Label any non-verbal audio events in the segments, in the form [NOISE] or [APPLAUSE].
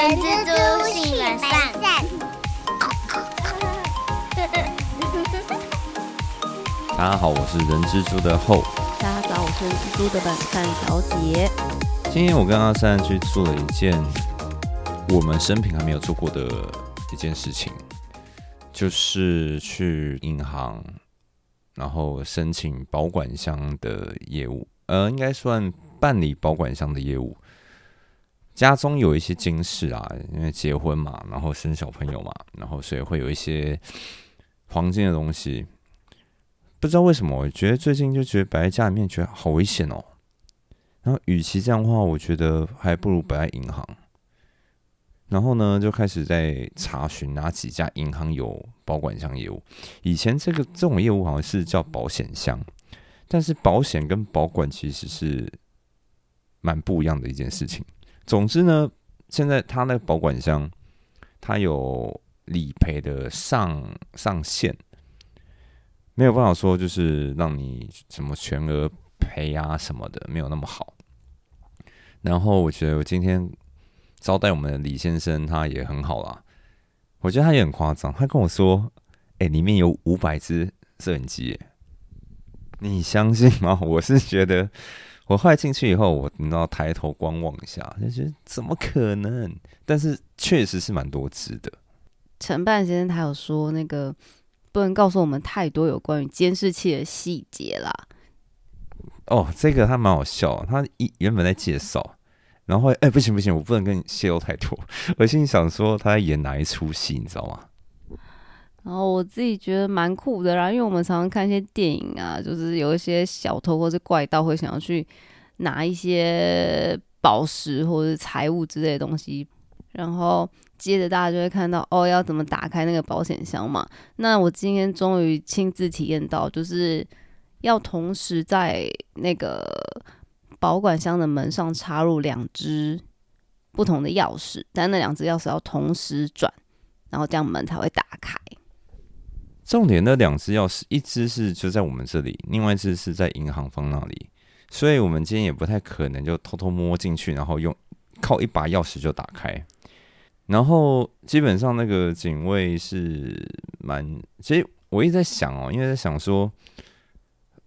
人蜘蛛性本善。大家好，我是人蜘蛛的后。大家早，我是蜘蛛的本善小姐。今天我跟阿善去做了一件我们生平还没有做过的一件事情，就是去银行，然后申请保管箱的业务，呃，应该算办理保管箱的业务。家中有一些金饰啊，因为结婚嘛，然后生小朋友嘛，然后所以会有一些黄金的东西。不知道为什么，我觉得最近就觉得摆在家里面，觉得好危险哦。然后，与其这样的话，我觉得还不如摆在银行。然后呢，就开始在查询哪几家银行有保管箱业务。以前这个这种业务好像是叫保险箱，但是保险跟保管其实是蛮不一样的一件事情。总之呢，现在他那个保管箱，它有理赔的上上限。没有办法说，就是让你什么全额赔啊什么的，没有那么好。然后我觉得我今天招待我们的李先生，他也很好啦。我觉得他也很夸张，他跟我说：“哎，里面有五百只摄影机。”你相信吗？我是觉得，我后来进去以后，我你知道抬头观望一下，就觉得怎么可能？但是确实是蛮多只的。陈半先生他有说那个。不能告诉我们太多有关于监视器的细节啦。哦，这个他蛮好笑，他一原本在介绍，然后哎不行不行，我不能跟你泄露太多。[LAUGHS] 我心里想说他在演哪一出戏，你知道吗？然后我自己觉得蛮酷的啦，因为我们常常看一些电影啊，就是有一些小偷或是怪盗会想要去拿一些宝石或者财物之类的东西，然后。接着大家就会看到哦，要怎么打开那个保险箱嘛？那我今天终于亲自体验到，就是要同时在那个保管箱的门上插入两只不同的钥匙，但那两只钥匙要同时转，然后这样门才会打开。重点那两只钥匙，一只是就在我们这里，另外一只是在银行方那里，所以我们今天也不太可能就偷偷摸进去，然后用靠一把钥匙就打开。然后基本上那个警卫是蛮，其实我一直在想哦，因为在想说，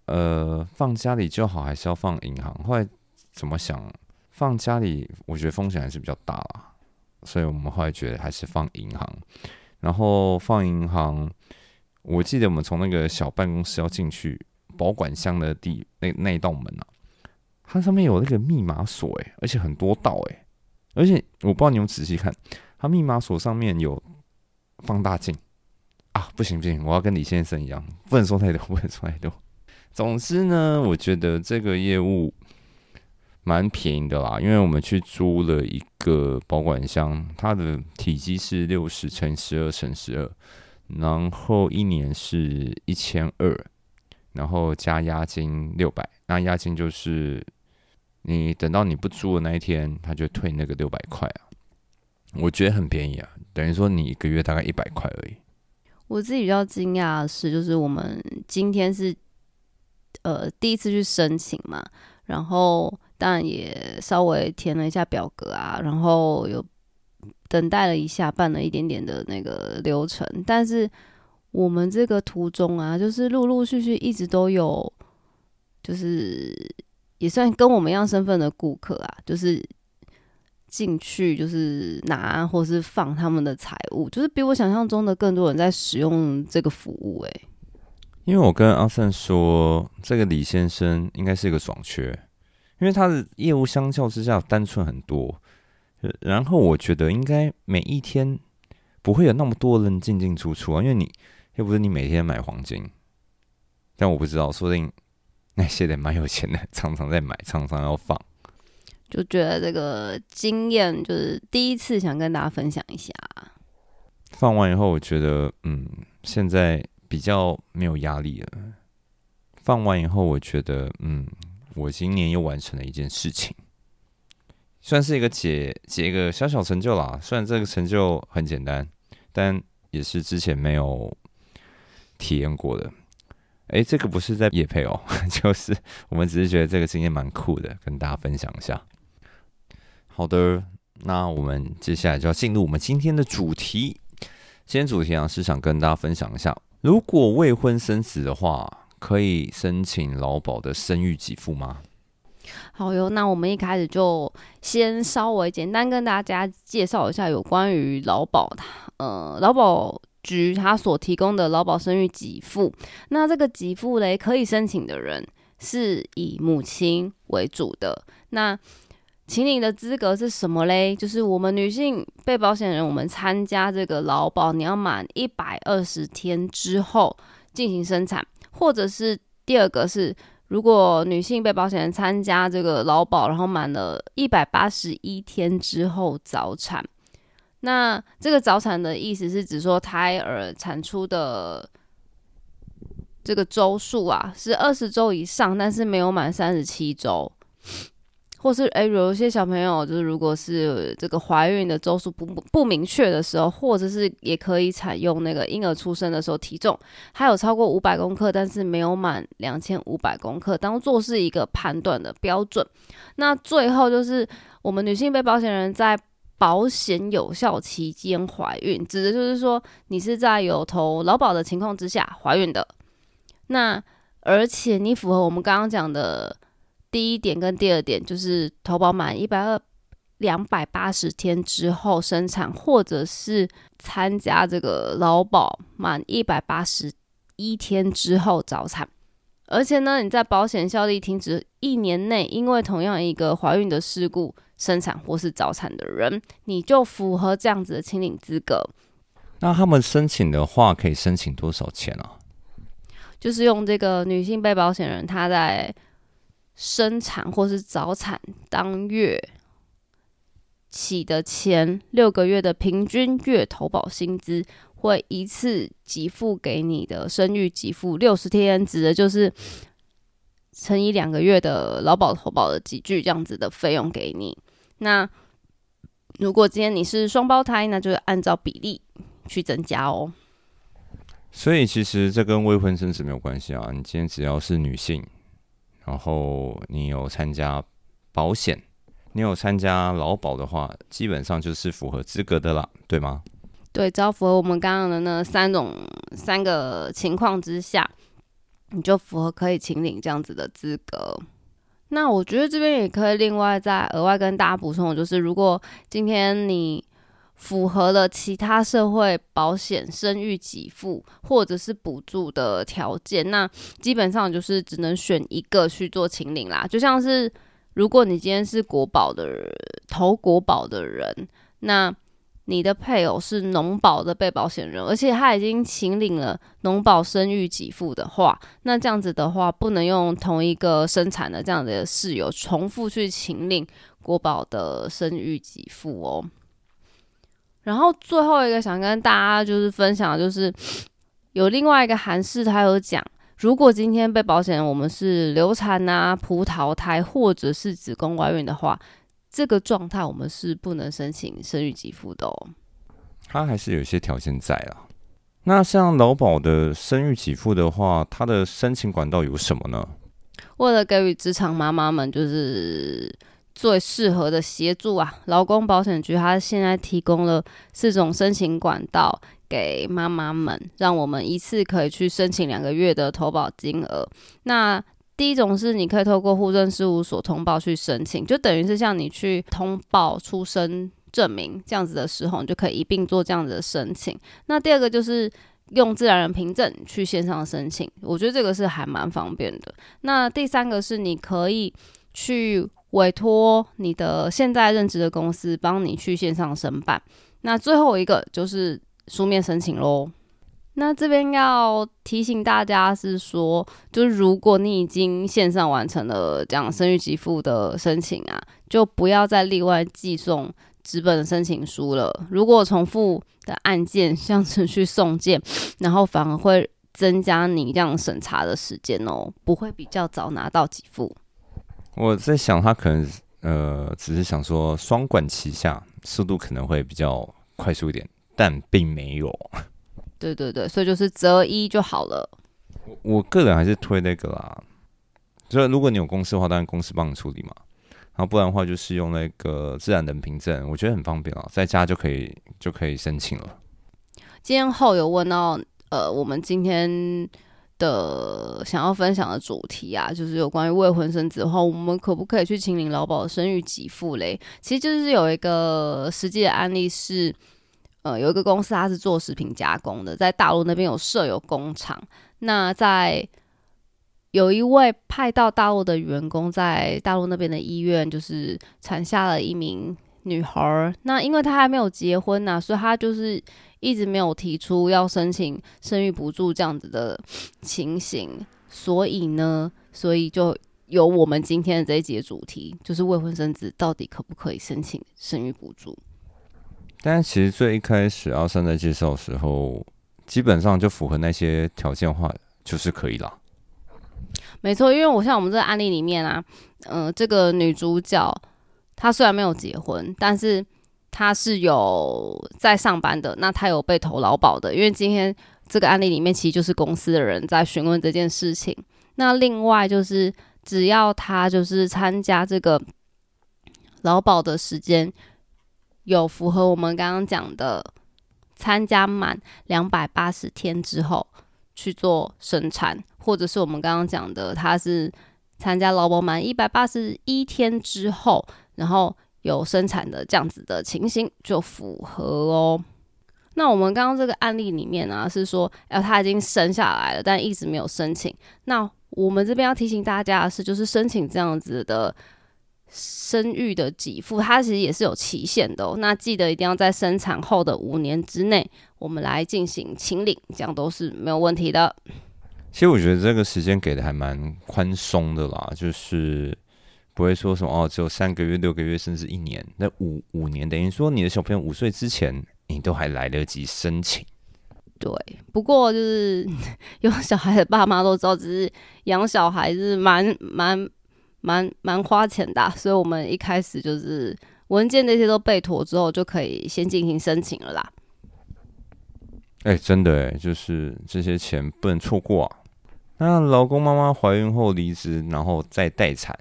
呃，放家里就好，还是要放银行？后来怎么想，放家里我觉得风险还是比较大啦，所以我们后来觉得还是放银行。然后放银行，我记得我们从那个小办公室要进去保管箱的地那那一道门啊，它上面有那个密码锁诶，而且很多道诶，而且我不知道你有仔细看。它密码锁上面有放大镜啊！不行不行，我要跟李先生一样，不能说太多，不能说太多。总之呢，我觉得这个业务蛮便宜的啦，因为我们去租了一个保管箱，它的体积是六十乘十二乘十二，然后一年是一千二，然后加押金六百，那押金就是你等到你不租的那一天，他就退那个六百块啊。我觉得很便宜啊，等于说你一个月大概一百块而已。我自己比较惊讶的是，就是我们今天是呃第一次去申请嘛，然后当然也稍微填了一下表格啊，然后有等待了一下，办了一点点的那个流程。但是我们这个途中啊，就是陆陆续续一直都有，就是也算跟我们一样身份的顾客啊，就是。进去就是拿或是放他们的财物，就是比我想象中的更多人在使用这个服务。诶，因为我跟阿胜说，这个李先生应该是一个爽缺，因为他的业务相较之下单纯很多。然后我觉得应该每一天不会有那么多人进进出出啊，因为你又不是你每天买黄金。但我不知道，说不定那些人蛮有钱的，常常在买，常常要放。就觉得这个经验就是第一次想跟大家分享一下。放完以后，我觉得嗯，现在比较没有压力了。放完以后，我觉得嗯，我今年又完成了一件事情，算是一个解解一个小小成就啦。虽然这个成就很简单，但也是之前没有体验过的。哎，这个不是在夜配哦，[LAUGHS] 就是我们只是觉得这个经验蛮酷的，跟大家分享一下。好的，那我们接下来就要进入我们今天的主题。今天主题啊是想跟大家分享一下，如果未婚生子的话，可以申请劳保的生育给付吗？好哟，那我们一开始就先稍微简单跟大家介绍一下有关于劳保，呃，劳保局它所提供的劳保生育给付。那这个给付嘞，可以申请的人是以母亲为主的。那请领的资格是什么嘞？就是我们女性被保险人，我们参加这个劳保，你要满一百二十天之后进行生产，或者是第二个是。如果女性被保险人参加这个劳保，然后满了一百八十一天之后早产，那这个早产的意思是指说胎儿产出的这个周数啊是二十周以上，但是没有满三十七周。或是诶，有一些小朋友就是，如果是这个怀孕的周数不不明确的时候，或者是也可以采用那个婴儿出生的时候体重还有超过五百公克，但是没有满两千五百公克，当做是一个判断的标准。那最后就是我们女性被保险人在保险有效期间怀孕，指的就是说你是在有投劳保的情况之下怀孕的，那而且你符合我们刚刚讲的。第一点跟第二点就是投保满一百二两百八十天之后生产，或者是参加这个劳保满一百八十一天之后早产，而且呢，你在保险效力停止一年内，因为同样一个怀孕的事故生产或是早产的人，你就符合这样子的清领资格。那他们申请的话，可以申请多少钱啊？就是用这个女性被保险人她在。生产或是早产当月起的前六个月的平均月投保薪资，会一次给付给你的生育给付六十天，指的就是乘以两个月的劳保投保的几句这样子的费用给你。那如果今天你是双胞胎，那就是按照比例去增加哦。所以其实这跟未婚生子没有关系啊，你今天只要是女性。然后你有参加保险，你有参加劳保的话，基本上就是符合资格的啦，对吗？对，只要符合我们刚刚的那三种三个情况之下，你就符合可以请领这样子的资格。那我觉得这边也可以另外再额外跟大家补充，就是如果今天你。符合了其他社会保险生育给付或者是补助的条件，那基本上就是只能选一个去做请领啦。就像是如果你今天是国保的投国保的人，那你的配偶是农保的被保险人，而且他已经请领了农保生育给付的话，那这样子的话不能用同一个生产的这样的室友重复去请领国保的生育给付哦。然后最后一个想跟大家就是分享，就是 [SNIFFS] 有另外一个韩式，他有讲，如果今天被保险我们是流产啊、葡萄胎或者是子宫外孕的话，这个状态我们是不能申请生育给付的哦。它还是有一些条件在啊。那像劳保的生育给付的话，它的申请管道有什么呢？为了给予职场妈妈们，就是。最适合的协助啊，劳工保险局它现在提供了四种申请管道给妈妈们，让我们一次可以去申请两个月的投保金额。那第一种是你可以透过户政事务所通报去申请，就等于是像你去通报出生证明这样子的时候，你就可以一并做这样子的申请。那第二个就是用自然人凭证去线上申请，我觉得这个是还蛮方便的。那第三个是你可以去。委托你的现在任职的公司帮你去线上申办，那最后一个就是书面申请喽。那这边要提醒大家是说，就是如果你已经线上完成了这样生育给付的申请啊，就不要再另外寄送纸本申请书了。如果重复的案件像程序送件，然后反而会增加你这样审查的时间哦，不会比较早拿到给付。我在想，他可能呃，只是想说双管齐下，速度可能会比较快速一点，但并没有。对对对，所以就是择一就好了。我我个人还是推那个啦，所以如果你有公司的话，当然公司帮你处理嘛。然后不然的话就是用那个自然人凭证，我觉得很方便啊，在家就可以就可以申请了。今天后有问到，呃，我们今天的想要分享的主题啊，就是有关于未婚生子的话，我们可不可以去请领劳保生育给付嘞？其实就是有一个实际的案例是，呃，有一个公司它是做食品加工的，在大陆那边有设有工厂，那在有一位派到大陆的员工，在大陆那边的医院，就是产下了一名女孩儿。那因为她还没有结婚呐，所以她就是一直没有提出要申请生育补助这样子的情形。所以呢，所以就有我们今天的这一节主题，就是未婚生子到底可不可以申请生育补助？但其实最一开始阿三在介绍的时候，基本上就符合那些条件话，就是可以啦。没错，因为我像我们这个案例里面啊，嗯，这个女主角他虽然没有结婚，但是他是有在上班的，那他有被投劳保的。因为今天这个案例里面其实就是公司的人在询问这件事情。那另外就是只要他就是参加这个劳保的时间有符合我们刚刚讲的，参加满两百八十天之后去做生产。或者是我们刚刚讲的，他是参加劳保满一百八十一天之后，然后有生产的这样子的情形就符合哦。那我们刚刚这个案例里面呢，是说，哎，他已经生下来了，但一直没有申请。那我们这边要提醒大家的是，就是申请这样子的生育的给付，它其实也是有期限的。那记得一定要在生产后的五年之内，我们来进行清领，这样都是没有问题的。其实我觉得这个时间给的还蛮宽松的啦，就是不会说什么哦，只有三个月、六个月，甚至一年。那五五年等于说你的小朋友五岁之前，你都还来得及申请。对，不过就是 [LAUGHS] 有小孩的爸妈都知道，只是养小孩是蛮蛮蛮蛮花钱的，所以我们一开始就是文件那些都备妥之后，就可以先进行申请了啦。哎，真的哎，就是这些钱不能错过啊。那老公妈妈怀孕后离职，然后再待产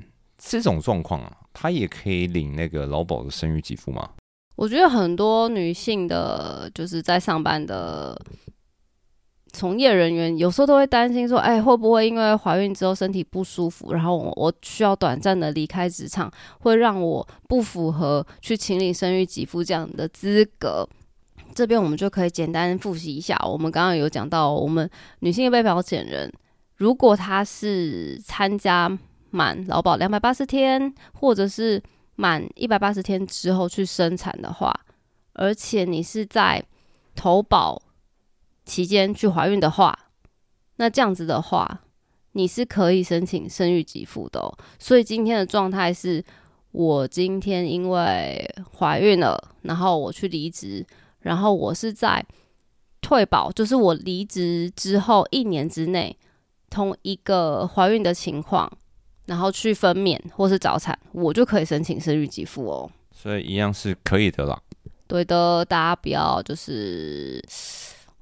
这种状况啊，她也可以领那个劳保的生育给付吗？我觉得很多女性的，就是在上班的从业人员，有时候都会担心说，哎，会不会因为怀孕之后身体不舒服，然后我需要短暂的离开职场，会让我不符合去请领生育给付这样的资格？这边我们就可以简单复习一下，我们刚刚有讲到，我们女性被保险人。如果他是参加满劳保两百八十天，或者是满一百八十天之后去生产的话，而且你是在投保期间去怀孕的话，那这样子的话，你是可以申请生育给付的。哦所以今天的状态是，我今天因为怀孕了，然后我去离职，然后我是在退保，就是我离职之后一年之内。同一个怀孕的情况，然后去分娩或是早产，我就可以申请生育给付哦。所以一样是可以的啦。对的，大家不要就是，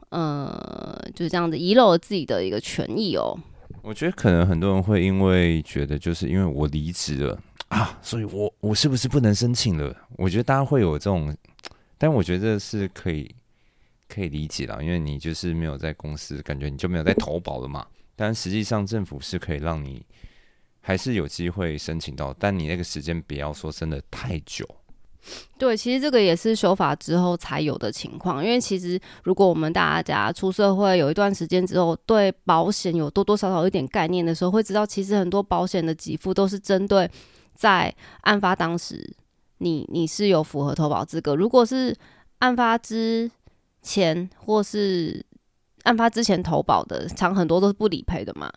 呃，就是这样子遗漏了自己的一个权益哦。我觉得可能很多人会因为觉得，就是因为我离职了啊，所以我我是不是不能申请了？我觉得大家会有这种，但我觉得是可以可以理解啦，因为你就是没有在公司，感觉你就没有在投保了嘛。但实际上，政府是可以让你还是有机会申请到，但你那个时间不要说真的太久。对，其实这个也是修法之后才有的情况。因为其实如果我们大家出社会有一段时间之后，对保险有多多少少一点概念的时候，会知道其实很多保险的给付都是针对在案发当时你你是有符合投保资格。如果是案发之前或是案发之前投保的，常很多都是不理赔的嘛。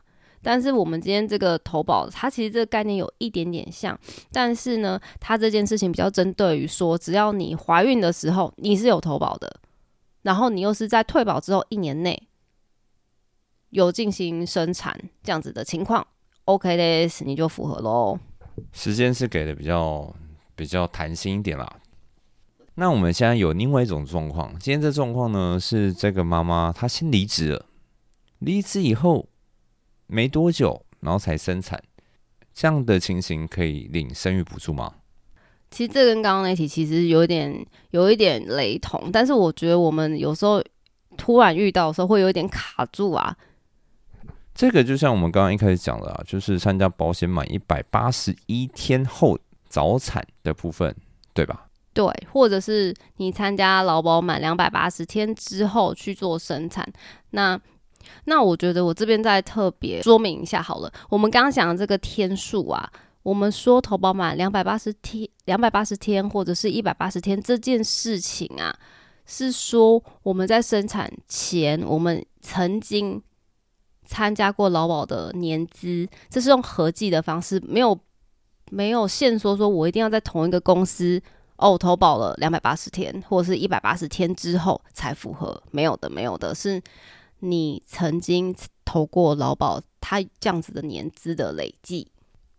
但是我们今天这个投保，它其实这个概念有一点点像，但是呢，它这件事情比较针对于说，只要你怀孕的时候你是有投保的，然后你又是在退保之后一年内有进行生产这样子的情况，OK 的，你就符合喽。时间是给的比较比较弹性一点啦。那我们现在有另外一种状况，今天这状况呢是这个妈妈她先离职了，离职以后没多久，然后才生产，这样的情形可以领生育补助吗？其实这跟刚刚那题其实有点有一点雷同，但是我觉得我们有时候突然遇到的时候会有点卡住啊。这个就像我们刚刚一开始讲的啊，就是参加保险满一百八十一天后早产的部分，对吧？对，或者是你参加劳保满两百八十天之后去做生产，那那我觉得我这边再特别说明一下好了。我们刚刚讲的这个天数啊，我们说投保满两百八十天、两百八十天或者是一百八十天这件事情啊，是说我们在生产前我们曾经。参加过劳保的年资，这是用合计的方式，没有没有限说说我一定要在同一个公司哦投保了两百八十天或者是一百八十天之后才符合，没有的，没有的，是你曾经投过劳保，它这样子的年资的累计，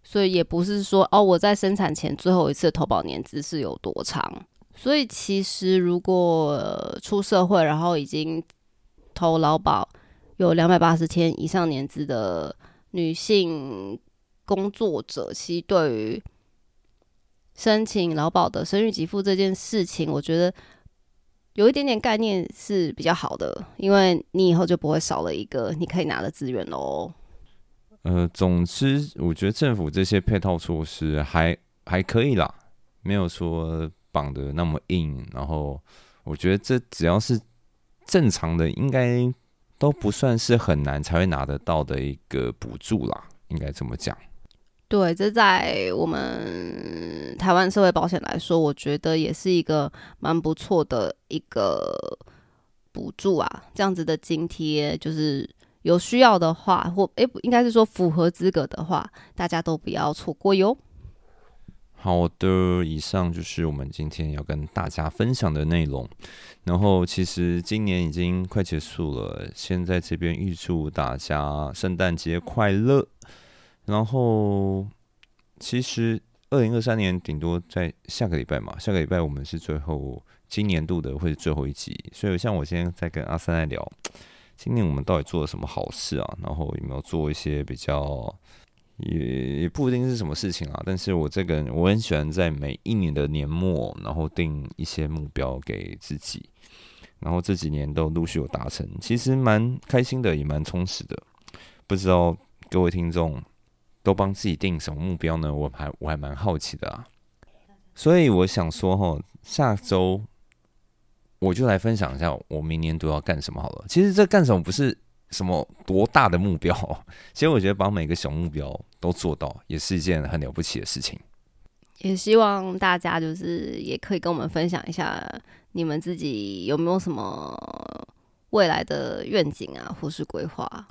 所以也不是说哦我在生产前最后一次投保年资是有多长，所以其实如果出社会然后已经投劳保。有两百八十天以上年资的女性工作者，其实对于申请劳保的生育给付这件事情，我觉得有一点点概念是比较好的，因为你以后就不会少了一个你可以拿的资源喽。呃，总之，我觉得政府这些配套措施还还可以啦，没有说绑的那么硬。然后，我觉得这只要是正常的，应该。都不算是很难才会拿得到的一个补助啦，应该这么讲。对，这在我们台湾社会保险来说，我觉得也是一个蛮不错的一个补助啊。这样子的津贴，就是有需要的话，或诶，应该是说符合资格的话，大家都不要错过哟。好的，以上就是我们今天要跟大家分享的内容。然后，其实今年已经快结束了，先在这边预祝大家圣诞节快乐。然后，其实二零二三年顶多在下个礼拜嘛，下个礼拜我们是最后今年度的，会是最后一集。所以，像我今天在跟阿三在聊，今年我们到底做了什么好事啊？然后有没有做一些比较？也也不一定是什么事情啊，但是我这个人我很喜欢在每一年的年末，然后定一些目标给自己，然后这几年都陆续有达成，其实蛮开心的，也蛮充实的。不知道各位听众都帮自己定什么目标呢？我还我还蛮好奇的啊。所以我想说哈，下周我就来分享一下我明年都要干什么好了。其实这干什么不是。什么多大的目标？[LAUGHS] 其实我觉得把每个小目标都做到，也是一件很了不起的事情。也希望大家就是也可以跟我们分享一下，你们自己有没有什么未来的愿景啊，或是规划？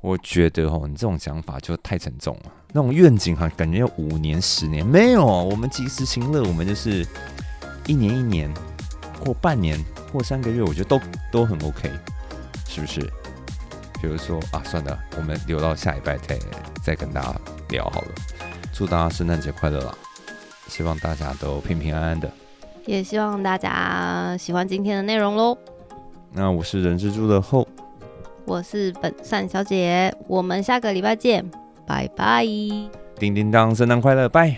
我觉得哦，你这种想法就太沉重了。那种愿景哈，感觉要五年、十年，没有。我们及时行乐，我们就是一年一年，或半年，或三个月，我觉得都都很 OK，是不是？比如说啊，算了，我们留到下礼拜再再跟大家聊好了。祝大家圣诞节快乐啦！希望大家都平平安安的，也希望大家喜欢今天的内容喽。那我是人蜘蛛的后，我是本善小姐，我们下个礼拜见，拜拜！叮叮当，圣诞快乐，拜。